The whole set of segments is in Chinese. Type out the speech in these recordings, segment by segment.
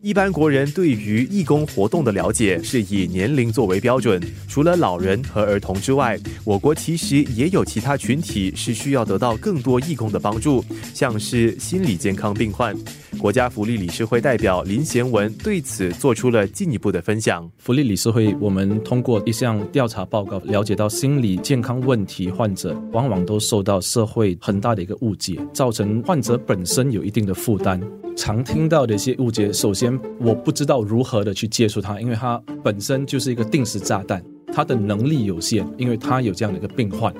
一般国人对于义工活动的了解是以年龄作为标准，除了老人和儿童之外，我国其实也有其他群体是需要得到更多义工的帮助，像是心理健康病患。国家福利理事会代表林贤文对此做出了进一步的分享。福利理事会，我们通过一项调查报告了解到，心理健康问题患者往往都受到社会很大的一个误解，造成患者本身有一定的负担。常听到的一些误解，首先我不知道如何的去接触他，因为他本身就是一个定时炸弹，他的能力有限，因为他有这样的一个病患。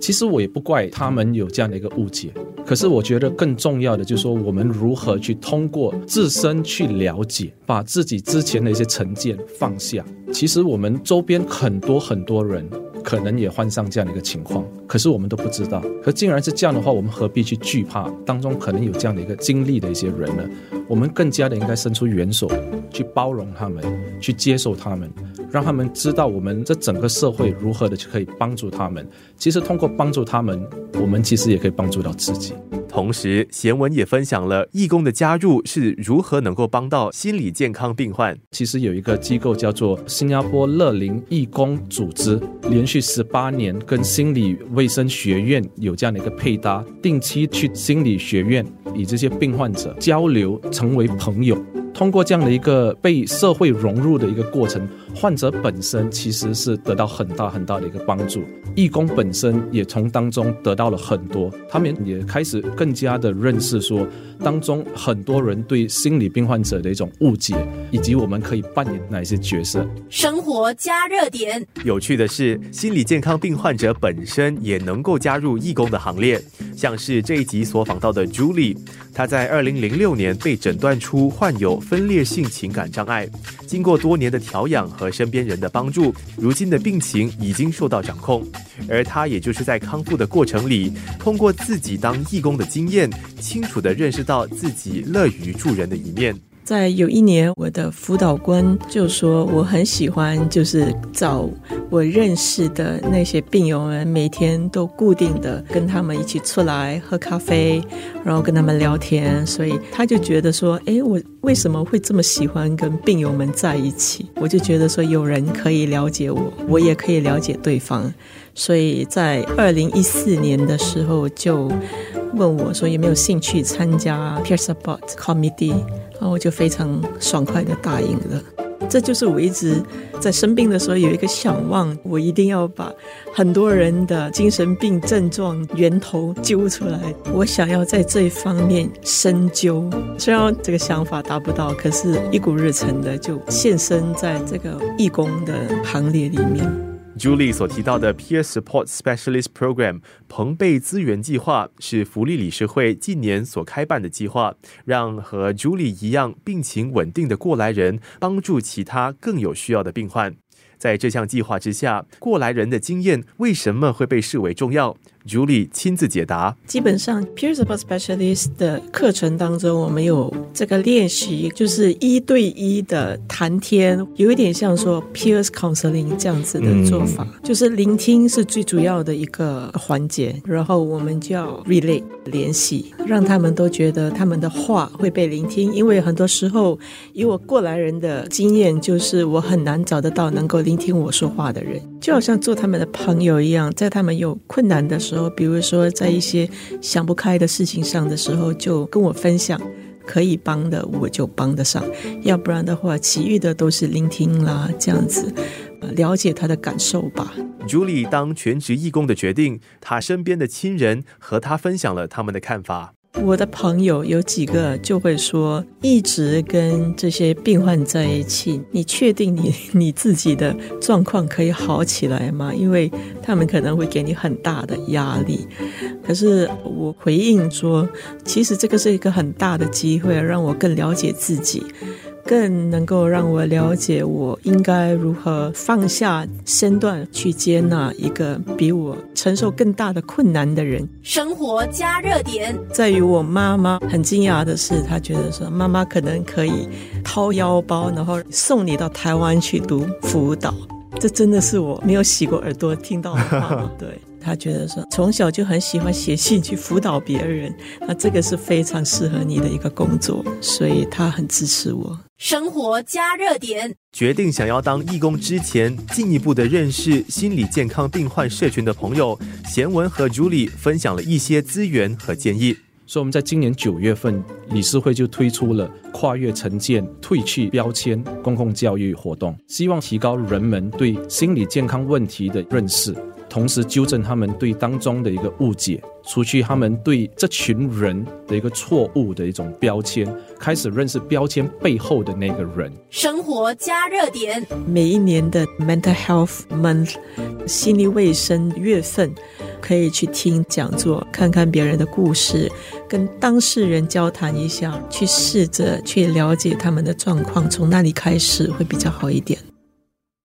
其实我也不怪他们有这样的一个误解，可是我觉得更重要的就是说，我们如何去通过自身去了解，把自己之前的一些成见放下。其实我们周边很多很多人。可能也患上这样的一个情况，可是我们都不知道。可竟然是这样的话，我们何必去惧怕？当中可能有这样的一个经历的一些人呢？我们更加的应该伸出援手，去包容他们，去接受他们，让他们知道我们这整个社会如何的去可以帮助他们。其实通过帮助他们，我们其实也可以帮助到自己。同时，贤文也分享了义工的加入是如何能够帮到心理健康病患。其实有一个机构叫做新加坡乐龄义工组织，连续十八年跟心理卫生学院有这样的一个配搭，定期去心理学院与这些病患者交流，成为朋友。通过这样的一个被社会融入的一个过程，患者本身其实是得到很大很大的一个帮助，义工本身也从当中得到了很多，他们也开始更加的认识说，当中很多人对心理病患者的一种误解，以及我们可以扮演哪些角色。生活加热点。有趣的是，心理健康病患者本身也能够加入义工的行列，像是这一集所访到的 Julie，她在二零零六年被诊断出患有。分裂性情感障碍，经过多年的调养和身边人的帮助，如今的病情已经受到掌控。而他也就是在康复的过程里，通过自己当义工的经验，清楚的认识到自己乐于助人的一面。在有一年，我的辅导官就说，我很喜欢，就是找我认识的那些病友们，每天都固定的跟他们一起出来喝咖啡，然后跟他们聊天。所以他就觉得说，哎，我为什么会这么喜欢跟病友们在一起？我就觉得说，有人可以了解我，我也可以了解对方。所以在二零一四年的时候，就问我说有没有兴趣参加 peer support committee。然后我就非常爽快的答应了。这就是我一直在生病的时候有一个想望，我一定要把很多人的精神病症状源头揪出来。我想要在这一方面深究。虽然这个想法达不到，可是一股热忱的就现身在这个义工的行列里面。Julie 所提到的 Peer Support Specialist Program 朋辈资源计划是福利理事会近年所开办的计划，让和 Julie 一样病情稳定的过来人帮助其他更有需要的病患。在这项计划之下，过来人的经验为什么会被视为重要？Julie 亲自解答。基本上，Peer Support Specialist 的课程当中，我们有这个练习，就是一对一的谈天，有一点像说 Peer Counseling 这样子的做法，就是聆听是最主要的一个环节，然后我们就要 relate 联系，让他们都觉得他们的话会被聆听。因为很多时候，以我过来人的经验，就是我很难找得到能够聆听我说话的人，就好像做他们的朋友一样，在他们有困难的时候。比如说，在一些想不开的事情上的时候，就跟我分享，可以帮的我就帮得上；要不然的话，其余的都是聆听啦，这样子，了解他的感受吧。朱莉当全职义工的决定，他身边的亲人和他分享了他们的看法。我的朋友有几个就会说，一直跟这些病患在一起，你确定你你自己的状况可以好起来吗？因为他们可能会给你很大的压力。可是我回应说，其实这个是一个很大的机会，让我更了解自己。更能够让我了解我应该如何放下身段去接纳一个比我承受更大的困难的人。生活加热点，在于我妈妈很惊讶的是，她觉得说妈妈可能可以掏腰包，然后送你到台湾去读辅导。这真的是我没有洗过耳朵听到的话。对他觉得说，从小就很喜欢写信去辅导别人，那这个是非常适合你的一个工作，所以他很支持我。生活加热点，决定想要当义工之前，进一步的认识心理健康病患社群的朋友，贤文和朱莉分享了一些资源和建议。所以我们在今年九月份，理事会就推出了跨越成见、褪去标签公共教育活动，希望提高人们对心理健康问题的认识，同时纠正他们对当中的一个误解，除去他们对这群人的一个错误的一种标签，开始认识标签背后的那个人。生活加热点，每一年的 Mental Health Month 心理卫生月份。可以去听讲座，看看别人的故事，跟当事人交谈一下，去试着去了解他们的状况，从那里开始会比较好一点。